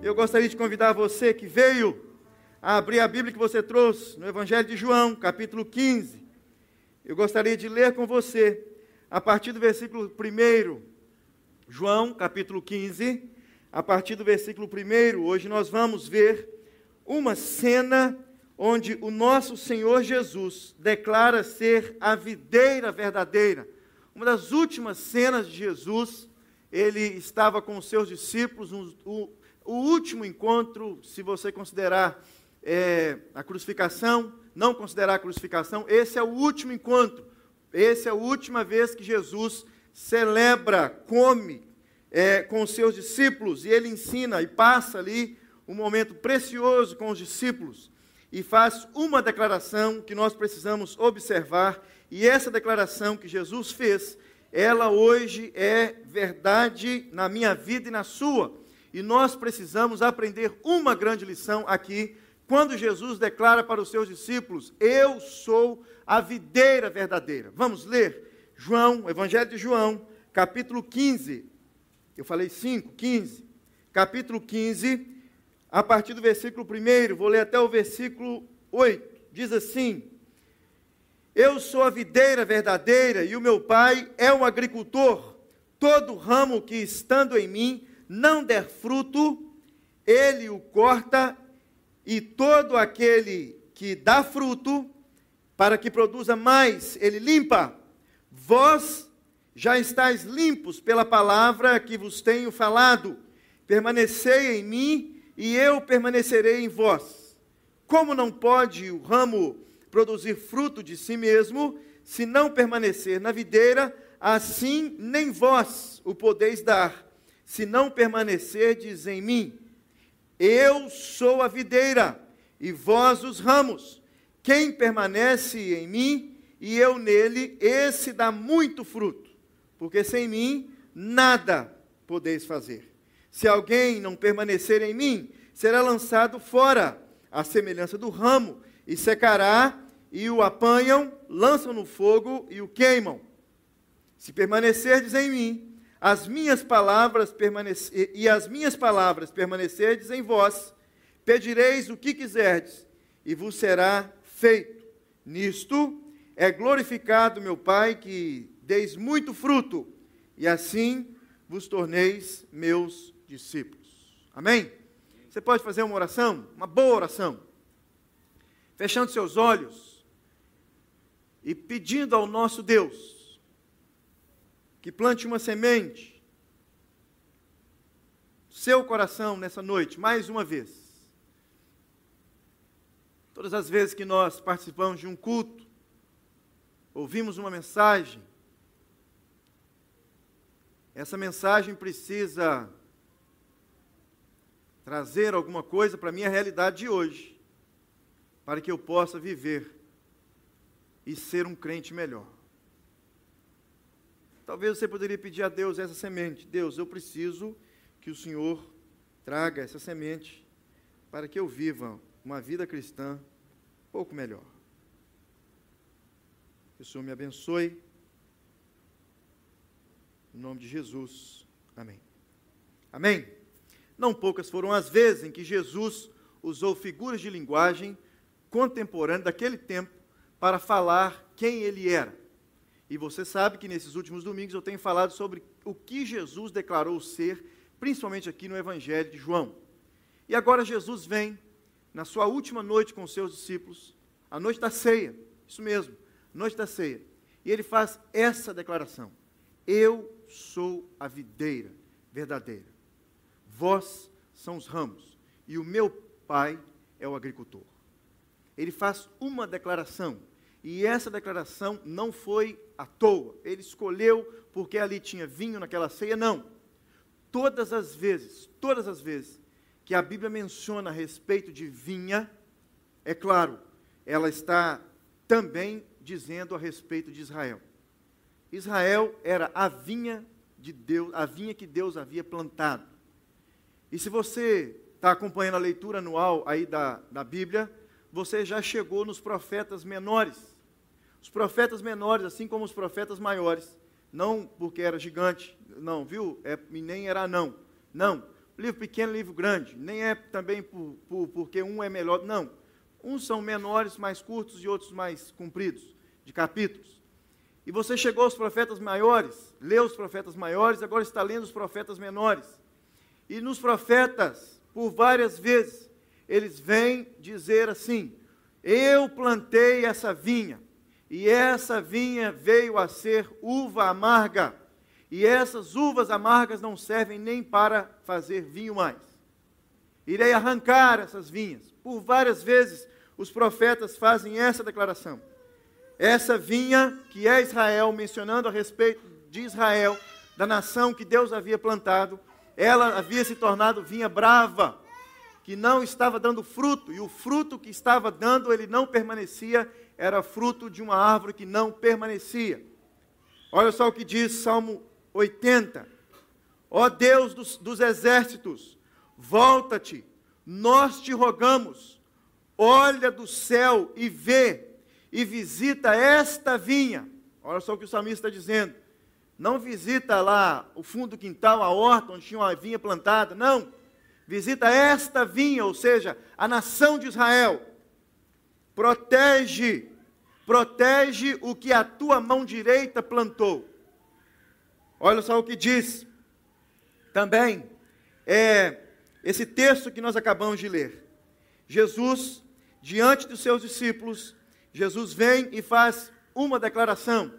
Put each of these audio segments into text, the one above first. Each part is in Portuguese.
Eu gostaria de convidar você que veio a abrir a Bíblia que você trouxe no Evangelho de João, capítulo 15. Eu gostaria de ler com você a partir do versículo 1, João, capítulo 15, a partir do versículo 1. Hoje nós vamos ver uma cena onde o nosso Senhor Jesus declara ser a videira verdadeira. Uma das últimas cenas de Jesus, ele estava com os seus discípulos, o último encontro, se você considerar é, a crucificação, não considerar a crucificação, esse é o último encontro. Essa é a última vez que Jesus celebra, come é, com os seus discípulos e ele ensina e passa ali um momento precioso com os discípulos e faz uma declaração que nós precisamos observar. E essa declaração que Jesus fez, ela hoje é verdade na minha vida e na sua. E nós precisamos aprender uma grande lição aqui, quando Jesus declara para os seus discípulos: Eu sou a videira verdadeira. Vamos ler João, Evangelho de João, capítulo 15. Eu falei 5, 15. Capítulo 15, a partir do versículo 1, vou ler até o versículo 8. Diz assim: Eu sou a videira verdadeira e o meu pai é um agricultor. Todo ramo que estando em mim não der fruto, ele o corta, e todo aquele que dá fruto, para que produza mais, ele limpa. Vós já estáis limpos pela palavra que vos tenho falado. Permanecei em mim e eu permanecerei em vós. Como não pode o ramo produzir fruto de si mesmo, se não permanecer na videira, assim nem vós o podeis dar se não permanecerdes em mim. Eu sou a videira, e vós os ramos. Quem permanece em mim e eu nele, esse dá muito fruto, porque sem mim nada podeis fazer. Se alguém não permanecer em mim, será lançado fora, à semelhança do ramo, e secará, e o apanham, lançam no fogo e o queimam. Se permanecerdes em mim, as minhas palavras e as minhas palavras permanecerdes em vós, pedireis o que quiserdes, e vos será feito. Nisto é glorificado meu Pai, que deis muito fruto, e assim vos torneis meus discípulos. Amém? Você pode fazer uma oração, uma boa oração, fechando seus olhos e pedindo ao nosso Deus que plante uma semente. Seu coração nessa noite, mais uma vez. Todas as vezes que nós participamos de um culto, ouvimos uma mensagem, essa mensagem precisa trazer alguma coisa para a minha realidade de hoje, para que eu possa viver e ser um crente melhor. Talvez você poderia pedir a Deus essa semente. Deus, eu preciso que o Senhor traga essa semente para que eu viva uma vida cristã um pouco melhor. Que o Senhor me abençoe. Em nome de Jesus. Amém. Amém. Não poucas foram as vezes em que Jesus usou figuras de linguagem contemporânea daquele tempo para falar quem ele era. E você sabe que nesses últimos domingos eu tenho falado sobre o que Jesus declarou ser, principalmente aqui no Evangelho de João. E agora Jesus vem, na sua última noite com os seus discípulos, a noite da ceia, isso mesmo, noite da ceia. E ele faz essa declaração: Eu sou a videira verdadeira, vós são os ramos, e o meu pai é o agricultor. Ele faz uma declaração e essa declaração não foi à toa. Ele escolheu porque ali tinha vinho naquela ceia, não. Todas as vezes, todas as vezes que a Bíblia menciona a respeito de vinha, é claro, ela está também dizendo a respeito de Israel. Israel era a vinha de Deus, a vinha que Deus havia plantado. E se você está acompanhando a leitura anual aí da, da Bíblia, você já chegou nos profetas menores. Os profetas menores, assim como os profetas maiores, não porque era gigante, não, viu? É, nem era não. Não, livro pequeno, livro grande. Nem é também por, por, porque um é melhor. Não. Uns são menores, mais curtos, e outros mais compridos, de capítulos. E você chegou aos profetas maiores, leu os profetas maiores, agora está lendo os profetas menores. E nos profetas, por várias vezes, eles vêm dizer assim: Eu plantei essa vinha, e essa vinha veio a ser uva amarga, e essas uvas amargas não servem nem para fazer vinho mais. Irei arrancar essas vinhas. Por várias vezes os profetas fazem essa declaração. Essa vinha que é Israel, mencionando a respeito de Israel, da nação que Deus havia plantado, ela havia se tornado vinha brava, que não estava dando fruto, e o fruto que estava dando, ele não permanecia, era fruto de uma árvore que não permanecia. Olha só o que diz Salmo 80. Ó Deus dos, dos exércitos, volta-te, nós te rogamos, olha do céu e vê, e visita esta vinha. Olha só o que o salmista está dizendo. Não visita lá o fundo do quintal, a horta, onde tinha uma vinha plantada. Não. Visita esta vinha, ou seja, a nação de Israel. Protege, protege o que a tua mão direita plantou. Olha só o que diz também é esse texto que nós acabamos de ler. Jesus, diante dos seus discípulos, Jesus vem e faz uma declaração: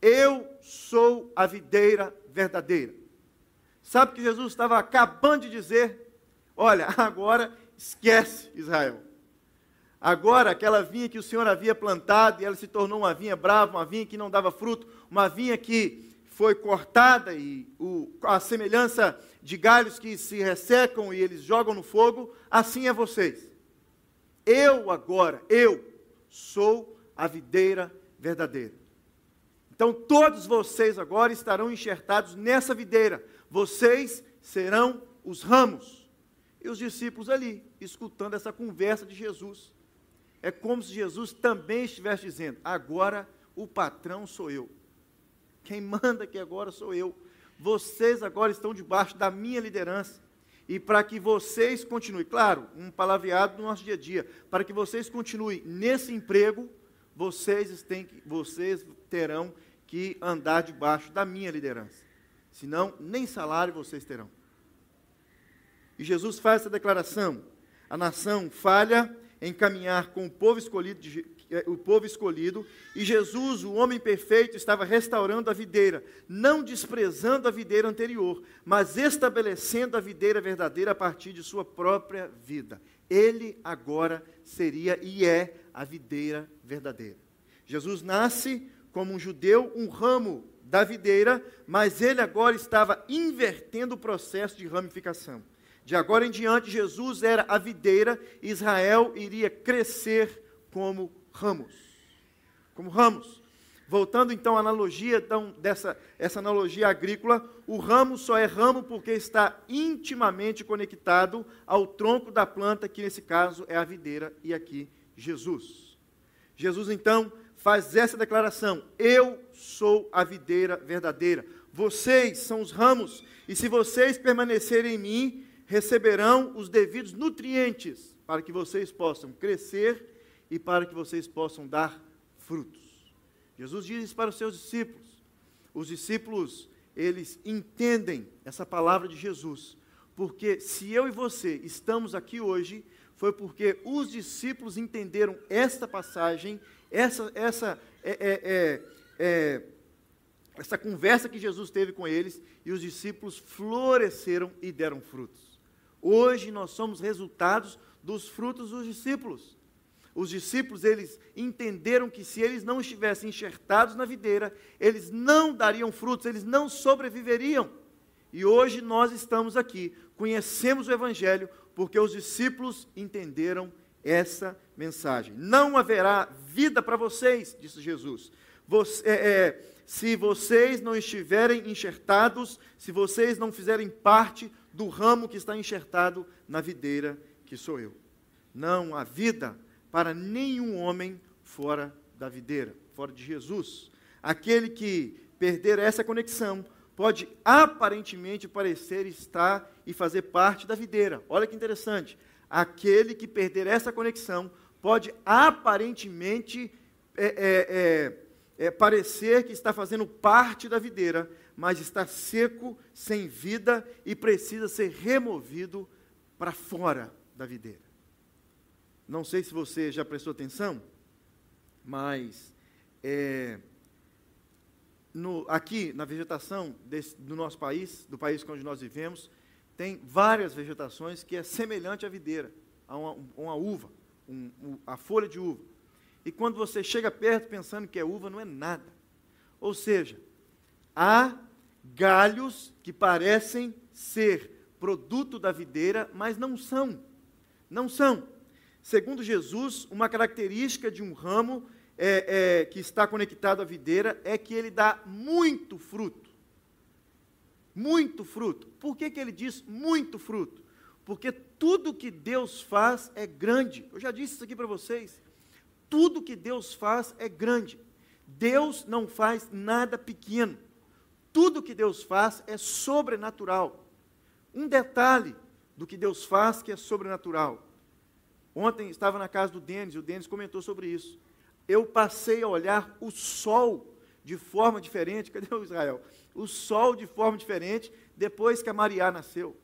Eu sou a videira verdadeira. Sabe que Jesus estava acabando de dizer? Olha, agora esquece Israel. Agora, aquela vinha que o Senhor havia plantado e ela se tornou uma vinha brava, uma vinha que não dava fruto, uma vinha que foi cortada e o, a semelhança de galhos que se ressecam e eles jogam no fogo, assim é vocês. Eu agora, eu sou a videira verdadeira. Então todos vocês agora estarão enxertados nessa videira. Vocês serão os ramos. E os discípulos ali, escutando essa conversa de Jesus. É como se Jesus também estivesse dizendo: agora o patrão sou eu. Quem manda aqui agora sou eu. Vocês agora estão debaixo da minha liderança. E para que vocês continuem, claro, um palavreado do nosso dia a dia, para que vocês continuem nesse emprego, vocês, têm que, vocês terão que andar debaixo da minha liderança. Senão, nem salário vocês terão. E Jesus faz essa declaração: a nação falha em caminhar com o povo escolhido é, o povo escolhido, e Jesus, o homem perfeito, estava restaurando a videira, não desprezando a videira anterior, mas estabelecendo a videira verdadeira a partir de sua própria vida. Ele agora seria e é a videira verdadeira. Jesus nasce como um judeu, um ramo da videira, mas ele agora estava invertendo o processo de ramificação. De agora em diante, Jesus era a videira, Israel iria crescer como ramos. Como ramos. Voltando então à analogia então, dessa essa analogia agrícola, o ramo só é ramo porque está intimamente conectado ao tronco da planta, que nesse caso é a videira e aqui Jesus. Jesus então faz essa declaração: Eu sou a videira verdadeira. Vocês são os ramos, e se vocês permanecerem em mim, receberão os devidos nutrientes para que vocês possam crescer e para que vocês possam dar frutos. Jesus diz isso para os seus discípulos. Os discípulos, eles entendem essa palavra de Jesus, porque se eu e você estamos aqui hoje, foi porque os discípulos entenderam esta passagem, essa, essa, é, é, é, é, essa conversa que Jesus teve com eles, e os discípulos floresceram e deram frutos. Hoje nós somos resultados dos frutos dos discípulos. Os discípulos, eles entenderam que se eles não estivessem enxertados na videira, eles não dariam frutos, eles não sobreviveriam. E hoje nós estamos aqui, conhecemos o Evangelho, porque os discípulos entenderam essa mensagem. Não haverá vida para vocês, disse Jesus. Você, é, é, se vocês não estiverem enxertados, se vocês não fizerem parte do ramo que está enxertado na videira que sou eu. Não há vida para nenhum homem fora da videira, fora de Jesus. Aquele que perder essa conexão pode aparentemente parecer estar e fazer parte da videira. Olha que interessante. Aquele que perder essa conexão pode aparentemente é, é, é, é parecer que está fazendo parte da videira, mas está seco, sem vida e precisa ser removido para fora da videira. Não sei se você já prestou atenção, mas é, no, aqui na vegetação desse, do nosso país, do país onde nós vivemos, tem várias vegetações que é semelhante à videira, a uma, uma uva, um, um, a folha de uva. E quando você chega perto pensando que é uva, não é nada. Ou seja, há galhos que parecem ser produto da videira, mas não são. Não são. Segundo Jesus, uma característica de um ramo é, é, que está conectado à videira é que ele dá muito fruto. Muito fruto. Por que, que ele diz muito fruto? Porque tudo que Deus faz é grande. Eu já disse isso aqui para vocês. Tudo que Deus faz é grande. Deus não faz nada pequeno. Tudo que Deus faz é sobrenatural. Um detalhe do que Deus faz que é sobrenatural. Ontem estava na casa do Denis e o Denis comentou sobre isso eu passei a olhar o sol de forma diferente. Cadê o Israel? O sol de forma diferente depois que a Maria nasceu.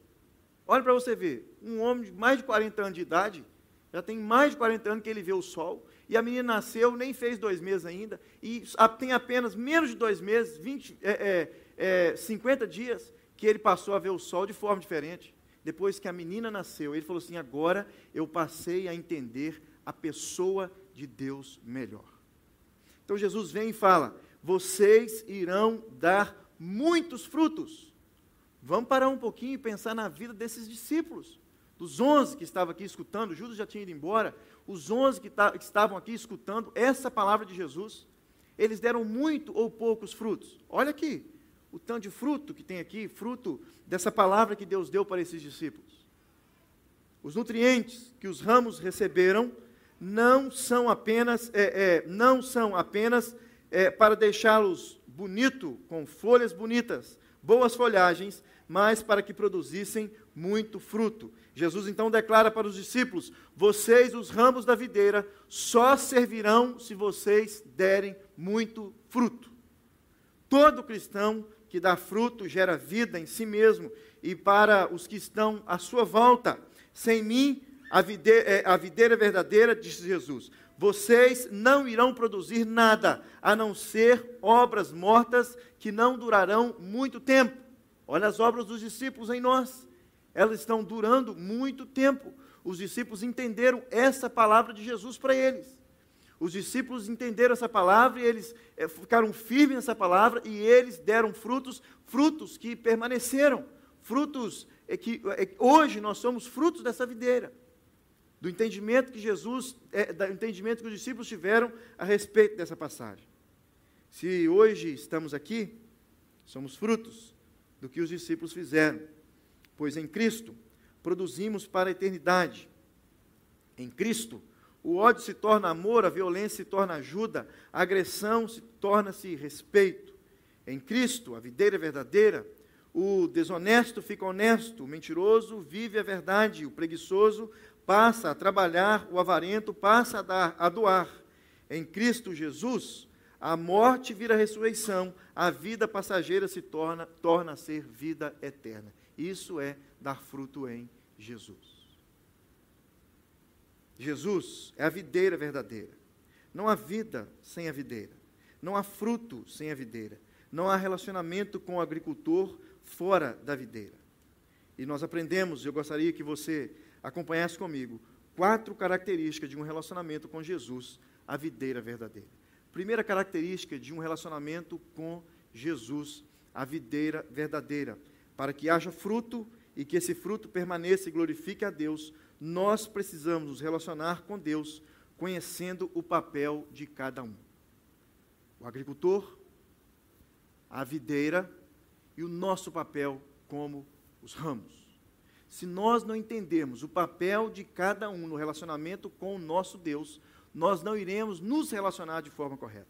Olha para você ver, um homem de mais de 40 anos de idade, já tem mais de 40 anos que ele vê o sol, e a menina nasceu, nem fez dois meses ainda, e tem apenas menos de dois meses, 20, é, é, é, 50 dias, que ele passou a ver o sol de forma diferente. Depois que a menina nasceu, ele falou assim: agora eu passei a entender a pessoa de Deus melhor. Então Jesus vem e fala: vocês irão dar muitos frutos. Vamos parar um pouquinho e pensar na vida desses discípulos. Dos onze que estavam aqui escutando, Judas já tinha ido embora, os onze que, que estavam aqui escutando essa palavra de Jesus, eles deram muito ou poucos frutos. Olha aqui, o tanto de fruto que tem aqui, fruto dessa palavra que Deus deu para esses discípulos. Os nutrientes que os ramos receberam não são apenas, é, é, não são apenas é, para deixá-los bonito, com folhas bonitas, boas folhagens, mas para que produzissem muito fruto. Jesus então declara para os discípulos: Vocês, os ramos da videira, só servirão se vocês derem muito fruto. Todo cristão que dá fruto gera vida em si mesmo e para os que estão à sua volta. Sem mim, a videira, é, a videira verdadeira, disse Jesus, vocês não irão produzir nada, a não ser obras mortas que não durarão muito tempo. Olha as obras dos discípulos em nós, elas estão durando muito tempo. Os discípulos entenderam essa palavra de Jesus para eles. Os discípulos entenderam essa palavra e eles é, ficaram firmes nessa palavra e eles deram frutos, frutos que permaneceram, frutos é, que é, hoje nós somos frutos dessa videira do entendimento que Jesus, do entendimento que os discípulos tiveram a respeito dessa passagem. Se hoje estamos aqui, somos frutos do que os discípulos fizeram, pois em Cristo produzimos para a eternidade. Em Cristo, o ódio se torna amor, a violência se torna ajuda, a agressão se torna-se respeito. Em Cristo, a videira é verdadeira, o desonesto fica honesto, o mentiroso vive a verdade, o preguiçoso passa a trabalhar, o avarento passa a, dar, a doar. Em Cristo Jesus, a morte vira ressurreição, a vida passageira se torna, torna a ser vida eterna. Isso é dar fruto em Jesus. Jesus é a videira verdadeira. Não há vida sem a videira. Não há fruto sem a videira. Não há relacionamento com o agricultor fora da videira. E nós aprendemos, eu gostaria que você acompanhasse comigo quatro características de um relacionamento com Jesus, a videira verdadeira. Primeira característica de um relacionamento com Jesus, a videira verdadeira. Para que haja fruto e que esse fruto permaneça e glorifique a Deus, nós precisamos nos relacionar com Deus, conhecendo o papel de cada um. O agricultor, a videira e o nosso papel como os ramos. Se nós não entendermos o papel de cada um no relacionamento com o nosso Deus, nós não iremos nos relacionar de forma correta.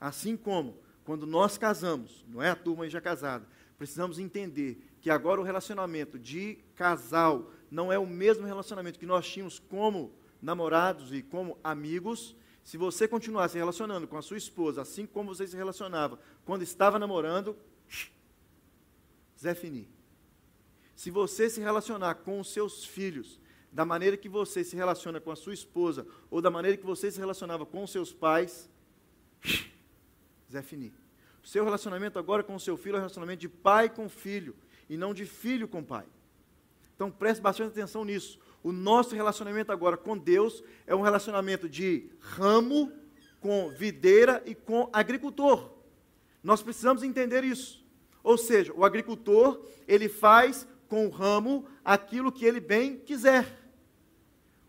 Assim como quando nós casamos, não é a turma já casada, precisamos entender que agora o relacionamento de casal não é o mesmo relacionamento que nós tínhamos como namorados e como amigos, se você continuar se relacionando com a sua esposa assim como você se relacionava quando estava namorando, Zé Fini. Se você se relacionar com os seus filhos da maneira que você se relaciona com a sua esposa ou da maneira que você se relacionava com os seus pais, Zé Fini. Seu relacionamento agora com o seu filho é um relacionamento de pai com filho e não de filho com pai. Então preste bastante atenção nisso. O nosso relacionamento agora com Deus é um relacionamento de ramo com videira e com agricultor. Nós precisamos entender isso. Ou seja, o agricultor, ele faz com o ramo aquilo que ele bem quiser.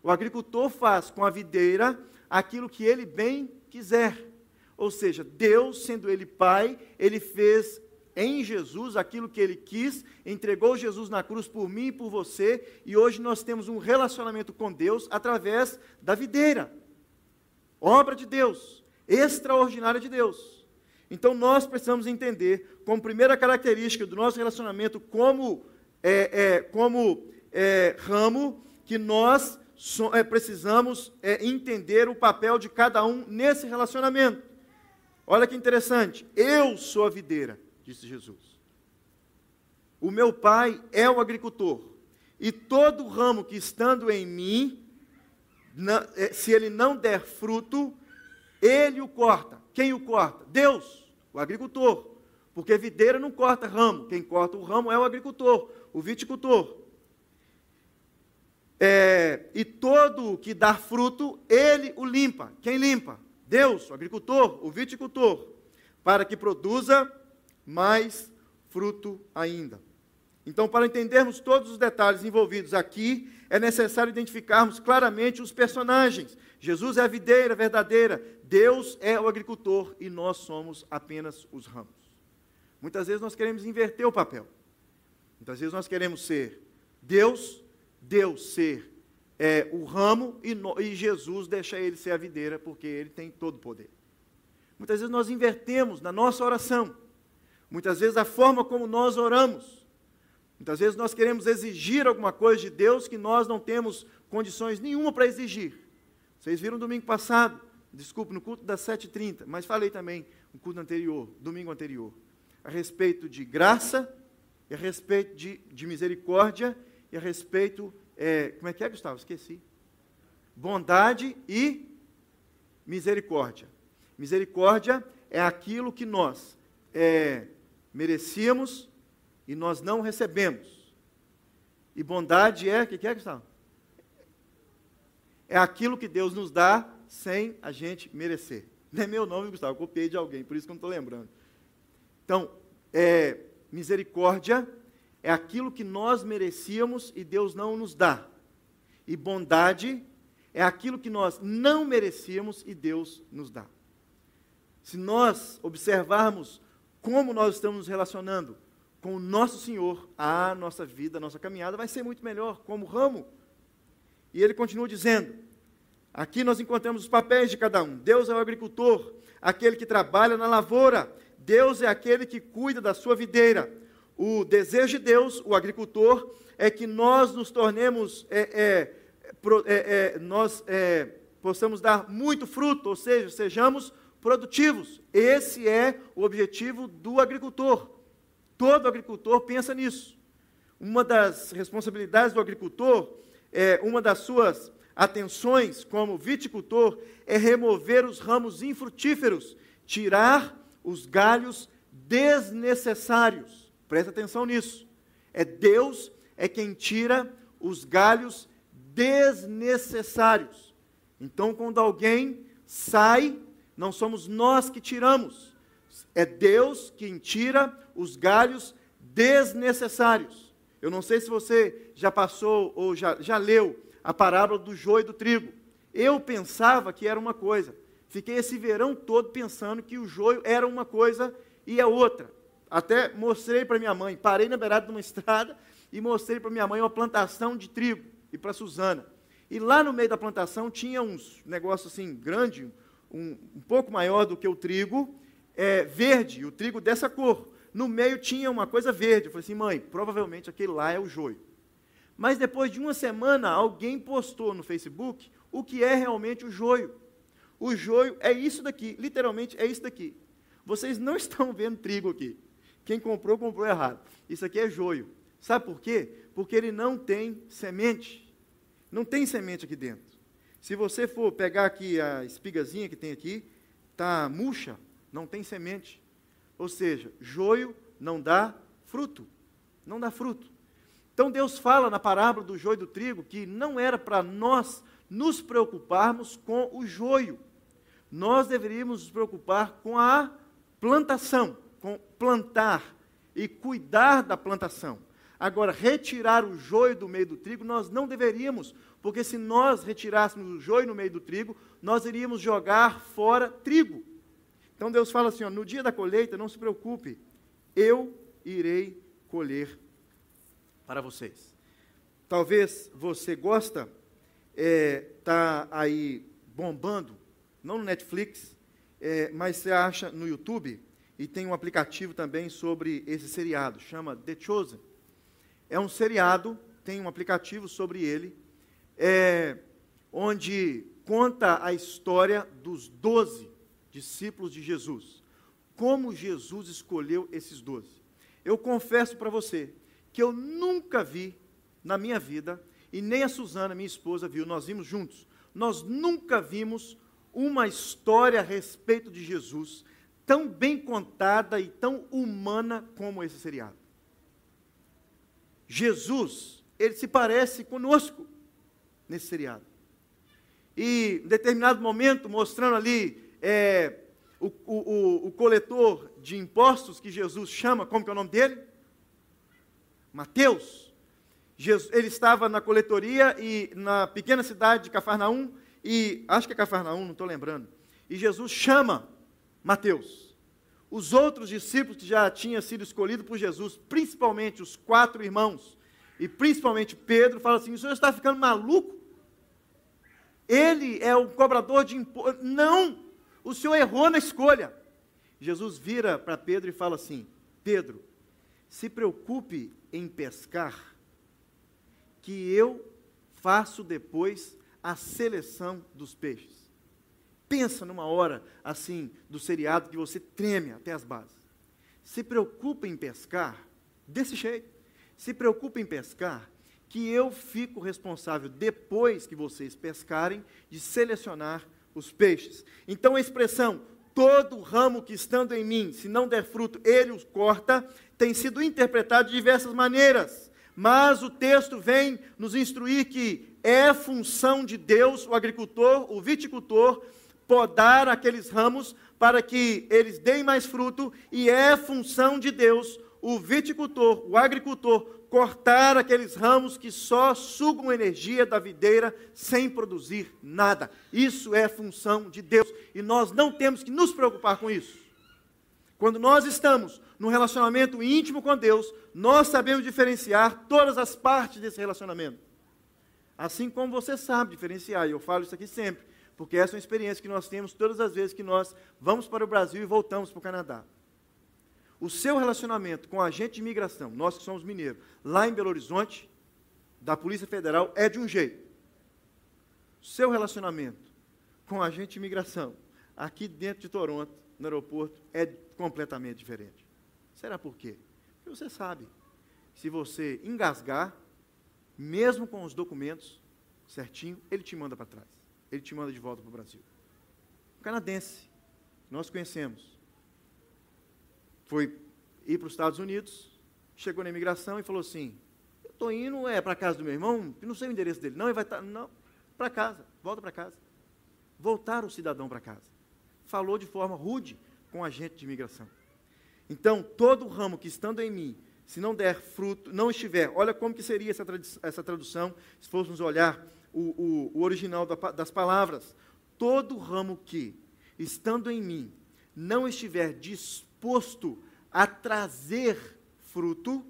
O agricultor faz com a videira aquilo que ele bem quiser. Ou seja, Deus, sendo ele Pai, ele fez em Jesus aquilo que ele quis, entregou Jesus na cruz por mim e por você, e hoje nós temos um relacionamento com Deus através da videira. Obra de Deus, extraordinária de Deus. Então nós precisamos entender, como primeira característica do nosso relacionamento como, é, é, como é, ramo, que nós so, é, precisamos é, entender o papel de cada um nesse relacionamento. Olha que interessante, eu sou a videira disse Jesus. O meu pai é o agricultor, e todo ramo que estando em mim, eh, se ele não der fruto, ele o corta. Quem o corta? Deus, o agricultor. Porque videira não corta ramo, quem corta o ramo é o agricultor, o viticultor. É, e todo que dá fruto, ele o limpa. Quem limpa? Deus, o agricultor, o viticultor, para que produza mais fruto ainda. Então, para entendermos todos os detalhes envolvidos aqui, é necessário identificarmos claramente os personagens. Jesus é a videira verdadeira, Deus é o agricultor e nós somos apenas os ramos. Muitas vezes nós queremos inverter o papel. Muitas vezes nós queremos ser Deus, Deus ser é, o ramo e, no, e Jesus deixa ele ser a videira, porque ele tem todo o poder. Muitas vezes nós invertemos na nossa oração. Muitas vezes a forma como nós oramos. Muitas vezes nós queremos exigir alguma coisa de Deus que nós não temos condições nenhuma para exigir. Vocês viram domingo passado, desculpe, no culto das 7h30, mas falei também no culto anterior, domingo anterior, a respeito de graça, a respeito de, de misericórdia, e a respeito, é, como é que é, Gustavo? Esqueci. Bondade e misericórdia. Misericórdia é aquilo que nós é, merecíamos e nós não recebemos. E bondade é, o que, que é, Gustavo? É aquilo que Deus nos dá sem a gente merecer. Não é meu nome, Gustavo, eu copiei de alguém, por isso que eu não estou lembrando. Então, é, misericórdia é aquilo que nós merecíamos e Deus não nos dá. E bondade é aquilo que nós não merecíamos e Deus nos dá. Se nós observarmos como nós estamos nos relacionando com o nosso Senhor, a nossa vida, a nossa caminhada vai ser muito melhor como ramo. E ele continua dizendo: aqui nós encontramos os papéis de cada um. Deus é o agricultor, aquele que trabalha na lavoura. Deus é aquele que cuida da sua videira. O desejo de Deus, o agricultor, é que nós nos tornemos, é, é, é, é nós é, possamos dar muito fruto, ou seja, sejamos produtivos. Esse é o objetivo do agricultor. Todo agricultor pensa nisso. Uma das responsabilidades do agricultor, é, uma das suas atenções como viticultor, é remover os ramos infrutíferos, tirar os galhos desnecessários. Presta atenção nisso. É Deus é quem tira os galhos desnecessários. Então, quando alguém sai não somos nós que tiramos, é Deus quem tira os galhos desnecessários. Eu não sei se você já passou ou já, já leu a parábola do joio e do trigo. Eu pensava que era uma coisa. Fiquei esse verão todo pensando que o joio era uma coisa e é outra. Até mostrei para minha mãe, parei na beirada de uma estrada e mostrei para minha mãe uma plantação de trigo e para Suzana. E lá no meio da plantação tinha uns negócios assim grande, um, um pouco maior do que o trigo, é, verde, o trigo dessa cor. no meio tinha uma coisa verde. Eu falei assim, mãe, provavelmente aquele lá é o joio. Mas depois de uma semana, alguém postou no Facebook o que é realmente o joio. O joio é isso daqui, literalmente é isso daqui. Vocês não estão vendo trigo aqui. Quem comprou, comprou errado. Isso aqui é joio. Sabe por quê? Porque ele não tem semente. Não tem semente aqui dentro. Se você for pegar aqui a espigazinha que tem aqui, está murcha, não tem semente. Ou seja, joio não dá fruto. Não dá fruto. Então Deus fala na parábola do joio e do trigo que não era para nós nos preocuparmos com o joio. Nós deveríamos nos preocupar com a plantação, plantar e cuidar da plantação. Agora, retirar o joio do meio do trigo, nós não deveríamos, porque se nós retirássemos o joio no meio do trigo, nós iríamos jogar fora trigo. Então Deus fala assim: ó, no dia da colheita, não se preocupe, eu irei colher para vocês. Talvez você gosta, é, tá aí bombando, não no Netflix, é, mas você acha no YouTube, e tem um aplicativo também sobre esse seriado, chama The Chosen. É um seriado, tem um aplicativo sobre ele, é, onde conta a história dos doze discípulos de Jesus. Como Jesus escolheu esses doze. Eu confesso para você que eu nunca vi na minha vida, e nem a Suzana, minha esposa, viu, nós vimos juntos. Nós nunca vimos uma história a respeito de Jesus tão bem contada e tão humana como esse seriado. Jesus, ele se parece conosco nesse seriado. E em determinado momento, mostrando ali é, o, o, o, coletor de impostos que Jesus chama, como que é o nome dele? Mateus. Jesus, ele estava na coletoria e na pequena cidade de Cafarnaum, e acho que é Cafarnaum, não estou lembrando. E Jesus chama Mateus. Os outros discípulos que já tinham sido escolhidos por Jesus, principalmente os quatro irmãos, e principalmente Pedro, falam assim: o senhor está ficando maluco? Ele é o cobrador de imposto. Não! O senhor errou na escolha. Jesus vira para Pedro e fala assim: Pedro, se preocupe em pescar, que eu faço depois a seleção dos peixes. Pensa numa hora assim do seriado que você treme até as bases. Se preocupe em pescar desse jeito. Se preocupe em pescar, que eu fico responsável depois que vocês pescarem de selecionar os peixes. Então a expressão todo ramo que estando em mim, se não der fruto, ele os corta, tem sido interpretado de diversas maneiras. Mas o texto vem nos instruir que é função de Deus, o agricultor, o viticultor, podar aqueles ramos para que eles deem mais fruto, e é função de Deus, o viticultor, o agricultor, cortar aqueles ramos que só sugam energia da videira sem produzir nada. Isso é função de Deus e nós não temos que nos preocupar com isso. Quando nós estamos num relacionamento íntimo com Deus, nós sabemos diferenciar todas as partes desse relacionamento. Assim como você sabe diferenciar, e eu falo isso aqui sempre, porque essa é uma experiência que nós temos todas as vezes que nós vamos para o Brasil e voltamos para o Canadá. O seu relacionamento com o agente de imigração, nós que somos mineiros, lá em Belo Horizonte, da Polícia Federal, é de um jeito. O seu relacionamento com o agente de imigração, aqui dentro de Toronto, no aeroporto, é completamente diferente. Será por quê? Porque você sabe, se você engasgar, mesmo com os documentos certinho, ele te manda para trás. Ele te manda de volta para o Brasil. O canadense, nós conhecemos, foi ir para os Estados Unidos, chegou na imigração e falou assim: Eu estou indo é, para casa do meu irmão, não sei o endereço dele. Não, ele vai estar. Tá, não, para casa, volta para casa. Voltar o cidadão para casa. Falou de forma rude com o agente de imigração. Então, todo ramo que estando em mim, se não der fruto, não estiver, olha como que seria essa, essa tradução, se fôssemos olhar o, o, o original da, das palavras. Todo ramo que, estando em mim, não estiver disposto a trazer fruto,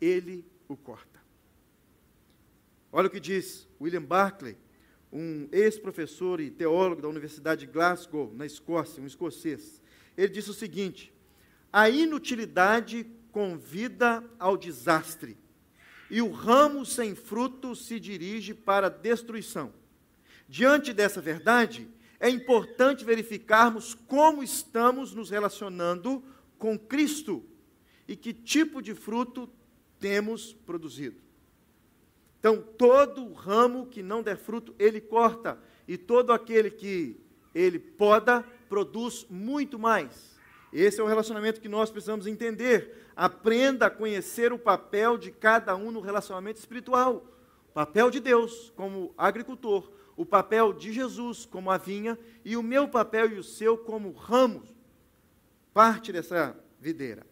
ele o corta. Olha o que diz William Barclay, um ex-professor e teólogo da Universidade de Glasgow, na Escócia, um escocês. Ele disse o seguinte: a inutilidade convida ao desastre, e o ramo sem fruto se dirige para a destruição. Diante dessa verdade, é importante verificarmos como estamos nos relacionando com Cristo e que tipo de fruto temos produzido. Então, todo ramo que não der fruto, ele corta, e todo aquele que ele poda, produz muito mais. Esse é o relacionamento que nós precisamos entender. Aprenda a conhecer o papel de cada um no relacionamento espiritual. O papel de Deus como agricultor, o papel de Jesus como a vinha e o meu papel e o seu como ramos, parte dessa videira.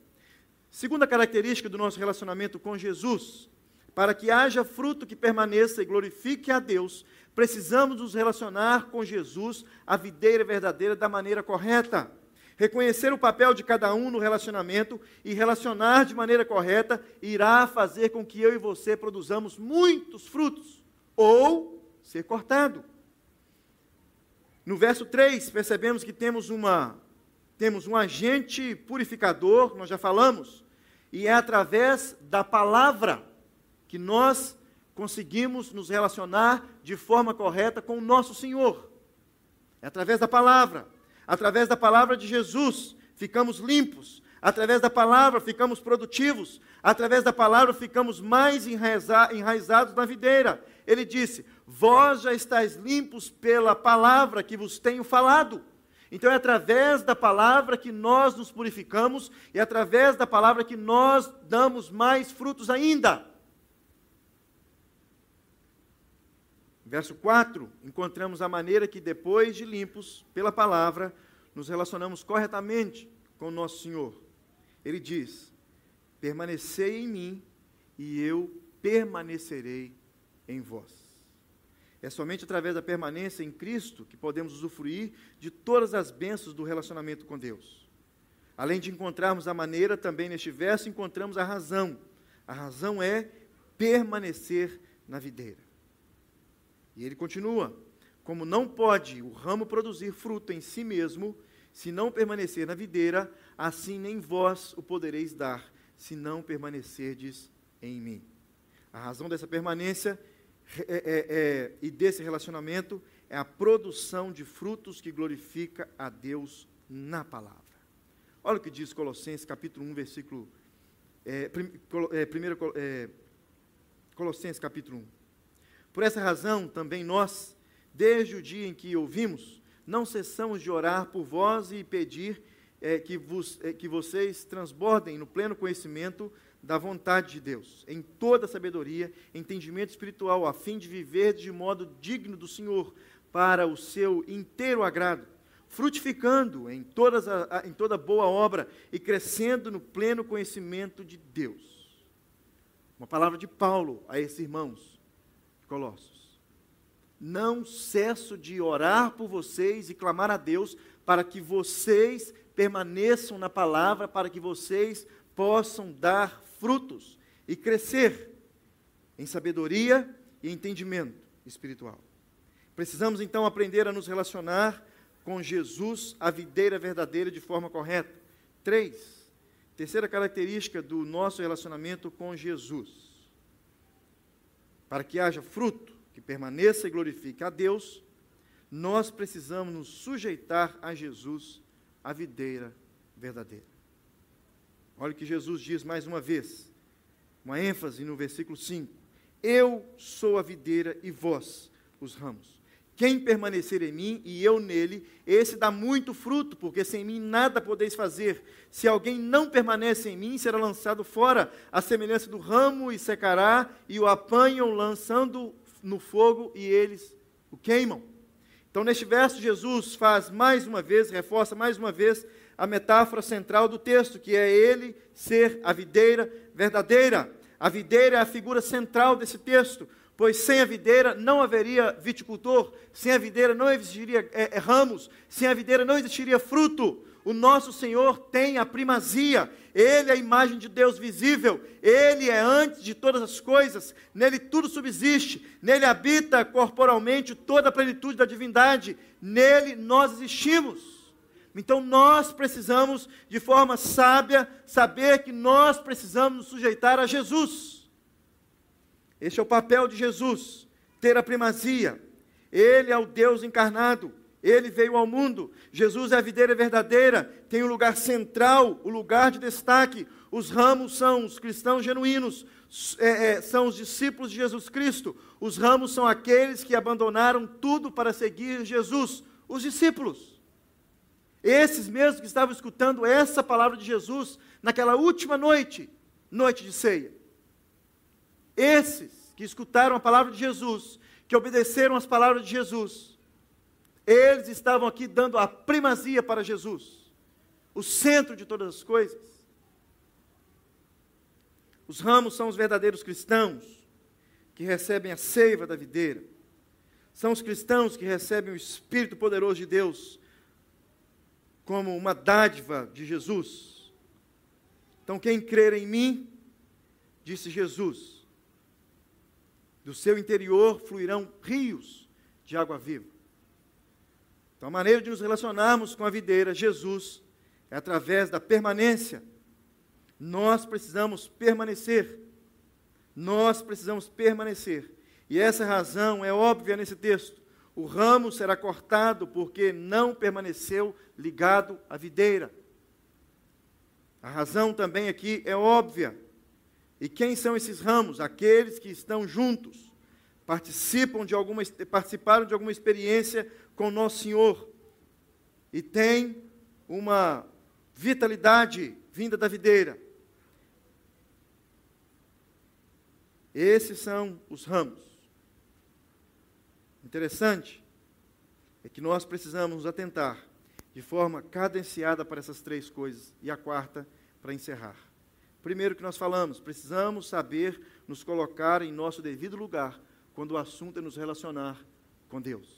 Segunda característica do nosso relacionamento com Jesus, para que haja fruto que permaneça e glorifique a Deus, precisamos nos relacionar com Jesus, a videira verdadeira, da maneira correta. Reconhecer o papel de cada um no relacionamento e relacionar de maneira correta irá fazer com que eu e você produzamos muitos frutos, ou ser cortado. No verso 3, percebemos que temos uma temos um agente purificador, nós já falamos, e é através da palavra que nós conseguimos nos relacionar de forma correta com o nosso Senhor. É através da palavra. Através da palavra de Jesus, ficamos limpos. Através da palavra, ficamos produtivos. Através da palavra, ficamos mais enraizados na videira. Ele disse: Vós já estáis limpos pela palavra que vos tenho falado. Então é através da palavra que nós nos purificamos e é através da palavra que nós damos mais frutos ainda. Verso 4, encontramos a maneira que depois de limpos pela palavra, nos relacionamos corretamente com o nosso Senhor. Ele diz: Permanecei em mim e eu permanecerei em vós. É somente através da permanência em Cristo que podemos usufruir de todas as bênçãos do relacionamento com Deus. Além de encontrarmos a maneira, também neste verso encontramos a razão. A razão é permanecer na videira. E ele continua: Como não pode o ramo produzir fruto em si mesmo, se não permanecer na videira, assim nem vós o podereis dar, se não permanecerdes em mim. A razão dessa permanência é, é, é, e desse relacionamento é a produção de frutos que glorifica a Deus na palavra. Olha o que diz Colossenses capítulo 1, versículo. É, prim, é, primeiro, é, Colossenses capítulo 1. Por essa razão, também nós, desde o dia em que ouvimos, não cessamos de orar por vós e pedir é, que, vos, que vocês transbordem no pleno conhecimento da vontade de Deus, em toda sabedoria, entendimento espiritual, a fim de viver de modo digno do Senhor, para o seu inteiro agrado, frutificando em, todas a, em toda boa obra e crescendo no pleno conhecimento de Deus. Uma palavra de Paulo a esses irmãos Colossos. Não cesso de orar por vocês e clamar a Deus para que vocês permaneçam na palavra, para que vocês possam dar frutos e crescer em sabedoria e entendimento espiritual. Precisamos então aprender a nos relacionar com Jesus, a videira verdadeira, de forma correta. Três, terceira característica do nosso relacionamento com Jesus. Para que haja fruto que permaneça e glorifique a Deus, nós precisamos nos sujeitar a Jesus, a videira verdadeira. Olha o que Jesus diz mais uma vez, uma ênfase no versículo 5: Eu sou a videira e vós os ramos. Quem permanecer em mim e eu nele, esse dá muito fruto, porque sem mim nada podeis fazer. Se alguém não permanece em mim, será lançado fora, a semelhança do ramo, e secará, e o apanham, lançando no fogo, e eles o queimam. Então, neste verso, Jesus faz mais uma vez, reforça mais uma vez a metáfora central do texto, que é ele ser a videira verdadeira. A videira é a figura central desse texto, pois sem a videira não haveria viticultor, sem a videira não existiria é, é, ramos, sem a videira não existiria fruto. O nosso Senhor tem a primazia, Ele é a imagem de Deus visível, Ele é antes de todas as coisas, nele tudo subsiste, nele habita corporalmente toda a plenitude da divindade, nele nós existimos. Então nós precisamos, de forma sábia, saber que nós precisamos nos sujeitar a Jesus. Este é o papel de Jesus, ter a primazia. Ele é o Deus encarnado, ele veio ao mundo. Jesus é a videira verdadeira, tem o um lugar central, o um lugar de destaque. Os ramos são os cristãos genuínos, é, é, são os discípulos de Jesus Cristo. Os ramos são aqueles que abandonaram tudo para seguir Jesus, os discípulos. Esses mesmos que estavam escutando essa palavra de Jesus naquela última noite, noite de ceia. Esses que escutaram a palavra de Jesus, que obedeceram as palavras de Jesus, eles estavam aqui dando a primazia para Jesus, o centro de todas as coisas. Os ramos são os verdadeiros cristãos que recebem a seiva da videira. São os cristãos que recebem o Espírito poderoso de Deus como uma dádiva de Jesus. Então, quem crer em mim, disse Jesus, do seu interior fluirão rios de água viva. Então, a maneira de nos relacionarmos com a videira, Jesus, é através da permanência. Nós precisamos permanecer. Nós precisamos permanecer. E essa razão é óbvia nesse texto. O ramo será cortado porque não permaneceu ligado à videira. A razão também aqui é óbvia. E quem são esses ramos? Aqueles que estão juntos, participam de alguma, participaram de alguma experiência com nosso Senhor e tem uma vitalidade vinda da videira. Esses são os ramos. Interessante é que nós precisamos nos atentar de forma cadenciada para essas três coisas. E a quarta, para encerrar. Primeiro que nós falamos, precisamos saber nos colocar em nosso devido lugar quando o assunto é nos relacionar com Deus.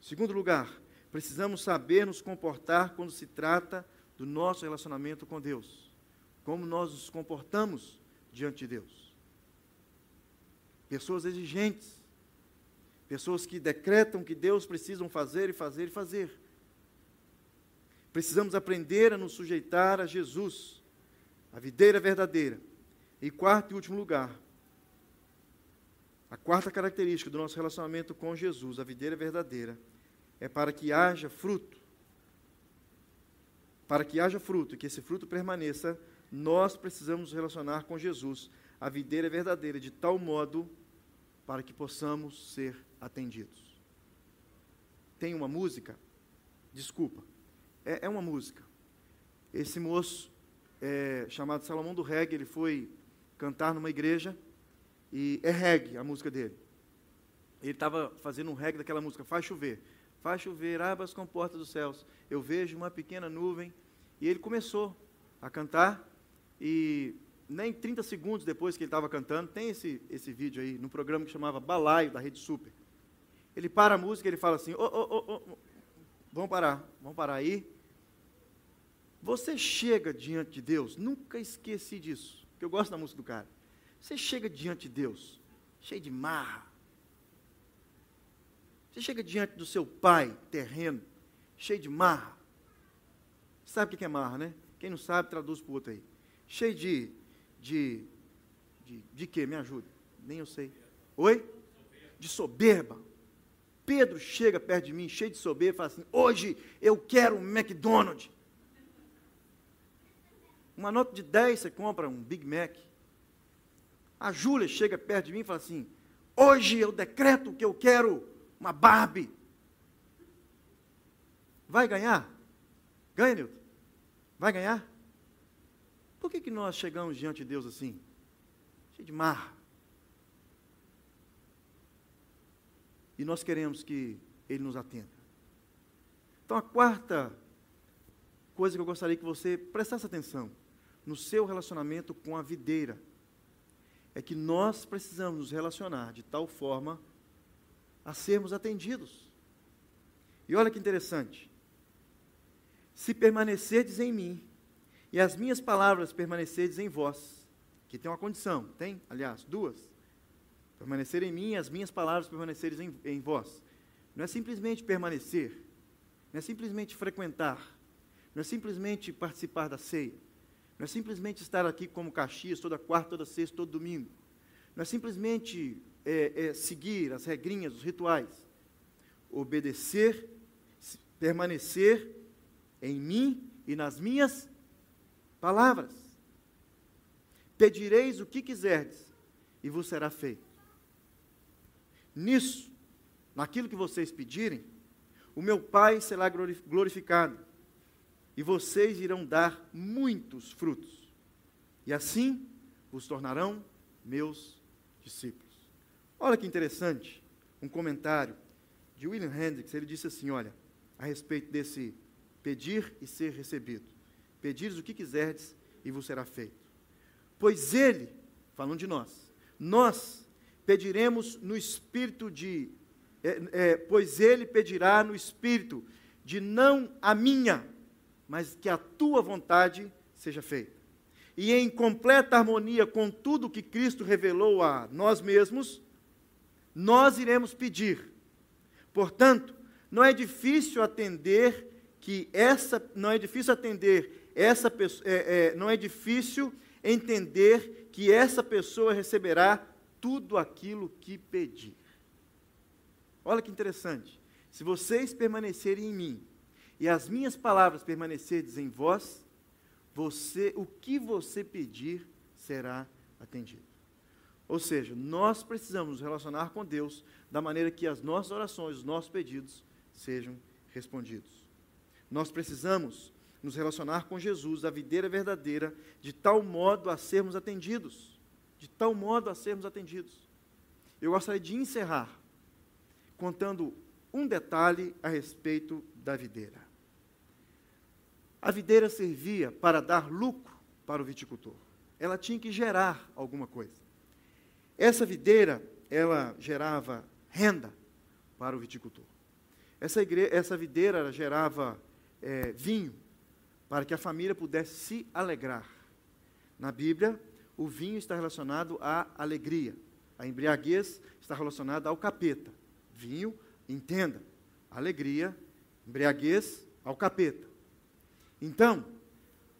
Segundo lugar, precisamos saber nos comportar quando se trata do nosso relacionamento com Deus. Como nós nos comportamos diante de Deus. Pessoas exigentes, pessoas que decretam que Deus precisam fazer e fazer e fazer. Precisamos aprender a nos sujeitar a Jesus, a videira verdadeira. E quarto e último lugar, a quarta característica do nosso relacionamento com Jesus, a videira verdadeira, é para que haja fruto. Para que haja fruto e que esse fruto permaneça, nós precisamos nos relacionar com Jesus, a videira verdadeira, de tal modo para que possamos ser atendidos. Tem uma música? Desculpa. É, é uma música. Esse moço, é, chamado Salomão do Reggae, ele foi cantar numa igreja e é reggae a música dele. Ele estava fazendo um reggae daquela música, Faz Chover. Faz chover, abra as comportas dos céus. Eu vejo uma pequena nuvem. E ele começou a cantar. E nem 30 segundos depois que ele estava cantando, tem esse, esse vídeo aí, no programa que chamava Balaio, da Rede Super. Ele para a música ele fala assim: oh, oh, oh, vamos parar, vamos parar aí. Você chega diante de Deus, nunca esqueci disso, que eu gosto da música do cara. Você chega diante de Deus, cheio de marra, você chega diante do seu pai terreno, cheio de marra. Sabe o que é marra, né? Quem não sabe, traduz para o outro aí. Cheio de. De. De, de quê? Me ajuda. Nem eu sei. Oi? De soberba. Pedro chega perto de mim, cheio de soberba, e fala assim: Hoje eu quero um McDonald's. Uma nota de 10 você compra um Big Mac. A Júlia chega perto de mim e fala assim: Hoje eu decreto que eu quero uma Barbie. Vai ganhar? Ganha, Newton? Vai ganhar? Por que, que nós chegamos diante de Deus assim? Cheio de marra. E nós queremos que Ele nos atenda. Então, a quarta coisa que eu gostaria que você prestasse atenção no seu relacionamento com a videira é que nós precisamos nos relacionar de tal forma a sermos atendidos. E olha que interessante. Se permanecerdes em mim e as minhas palavras permanecerdes em vós, que tem uma condição, tem, aliás, duas. Permanecer em mim e as minhas palavras permanecerem em, em vós. Não é simplesmente permanecer, não é simplesmente frequentar, não é simplesmente participar da ceia, não é simplesmente estar aqui como Caxias toda quarta, toda sexta, todo domingo, não é simplesmente é, é, seguir as regrinhas, os rituais, obedecer, permanecer em mim e nas minhas palavras. Pedireis o que quiserdes e vos será feito. Nisso, naquilo que vocês pedirem, o meu Pai será glorificado, e vocês irão dar muitos frutos, e assim vos tornarão meus discípulos. Olha que interessante, um comentário de William Hendricks, ele disse assim, olha, a respeito desse pedir e ser recebido. Pedires o que quiserdes e vos será feito. Pois ele, falando de nós, nós pediremos no espírito de é, é, pois ele pedirá no espírito de não a minha, mas que a tua vontade seja feita. E em completa harmonia com tudo que Cristo revelou a nós mesmos, nós iremos pedir. Portanto, não é difícil atender que essa, não é difícil atender essa é, é, não é difícil entender que essa pessoa receberá tudo aquilo que pedir. Olha que interessante. Se vocês permanecerem em mim e as minhas palavras permanecerem em vós, você, o que você pedir será atendido. Ou seja, nós precisamos nos relacionar com Deus da maneira que as nossas orações, os nossos pedidos sejam respondidos. Nós precisamos nos relacionar com Jesus, a videira verdadeira, de tal modo a sermos atendidos. De tal modo a sermos atendidos. Eu gostaria de encerrar contando um detalhe a respeito da videira. A videira servia para dar lucro para o viticultor. Ela tinha que gerar alguma coisa. Essa videira, ela gerava renda para o viticultor. Essa, essa videira gerava é, vinho para que a família pudesse se alegrar. Na Bíblia, o vinho está relacionado à alegria. A embriaguez está relacionada ao capeta. Vinho, entenda, alegria, embriaguez ao capeta. Então,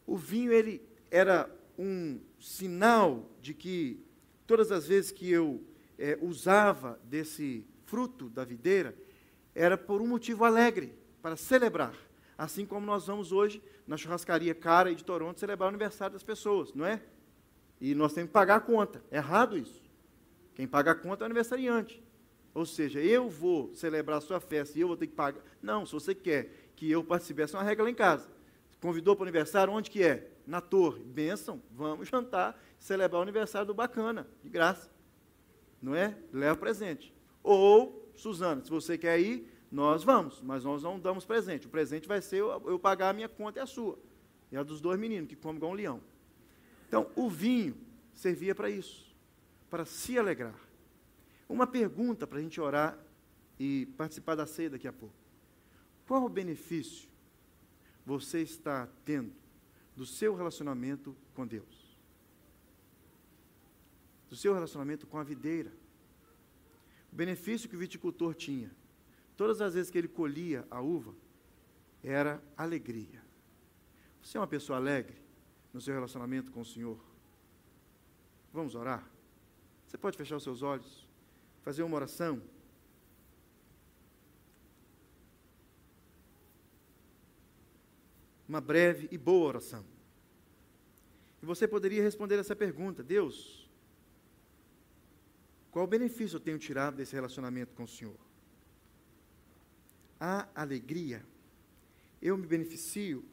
o vinho ele era um sinal de que todas as vezes que eu é, usava desse fruto da videira, era por um motivo alegre, para celebrar. Assim como nós vamos hoje na churrascaria cara de Toronto celebrar o aniversário das pessoas, não é? E nós temos que pagar a conta. É errado isso. Quem paga a conta é o aniversariante. Ou seja, eu vou celebrar a sua festa e eu vou ter que pagar. Não, se você quer que eu participe, essa é uma regra lá em casa. Convidou para o aniversário, onde que é? Na torre. Bênção, vamos jantar, celebrar o aniversário do bacana, de graça. Não é? Leva presente. Ou, Suzana, se você quer ir, nós vamos, mas nós não damos presente. O presente vai ser eu, eu pagar a minha conta e a sua. E a dos dois meninos, que comem igual um leão. Então, o vinho servia para isso, para se alegrar. Uma pergunta para a gente orar e participar da ceia daqui a pouco. Qual o benefício você está tendo do seu relacionamento com Deus? Do seu relacionamento com a videira? O benefício que o viticultor tinha, todas as vezes que ele colhia a uva, era alegria. Você é uma pessoa alegre no seu relacionamento com o Senhor? Vamos orar? Você pode fechar os seus olhos? fazer uma oração? Uma breve e boa oração. E você poderia responder essa pergunta: Deus, qual benefício eu tenho tirado desse relacionamento com o Senhor? Há alegria. Eu me beneficio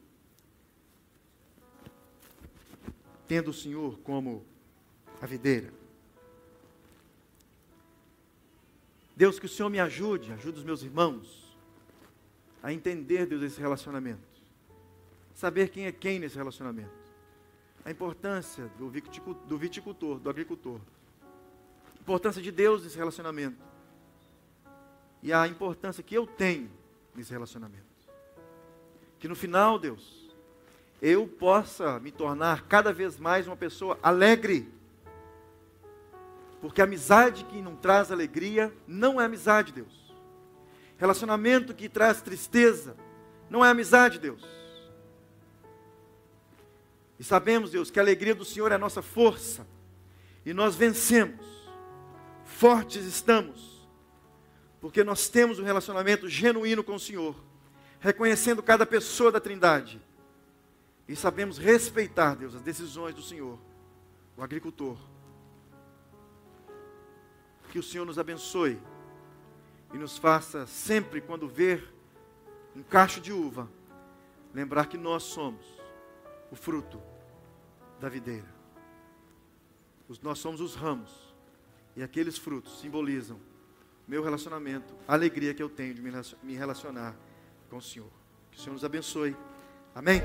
tendo o Senhor como a videira. Deus, que o Senhor me ajude, ajude os meus irmãos a entender, Deus, esse relacionamento. Saber quem é quem nesse relacionamento. A importância do viticultor, do agricultor. A importância de Deus nesse relacionamento. E a importância que eu tenho nesse relacionamento. Que no final, Deus, eu possa me tornar cada vez mais uma pessoa alegre porque amizade que não traz alegria não é amizade, Deus. Relacionamento que traz tristeza Não é amizade, Deus. E sabemos, Deus, que a alegria do Senhor é a nossa força. E nós vencemos. Fortes estamos. Porque nós temos um relacionamento genuíno com o Senhor. Reconhecendo cada pessoa da Trindade. E sabemos respeitar, Deus, as decisões do Senhor. O agricultor. Que o Senhor nos abençoe. E nos faça sempre, quando ver um cacho de uva, lembrar que nós somos o fruto da videira. Nós somos os ramos. E aqueles frutos simbolizam meu relacionamento, a alegria que eu tenho de me relacionar com o Senhor. Que o Senhor nos abençoe. Amém?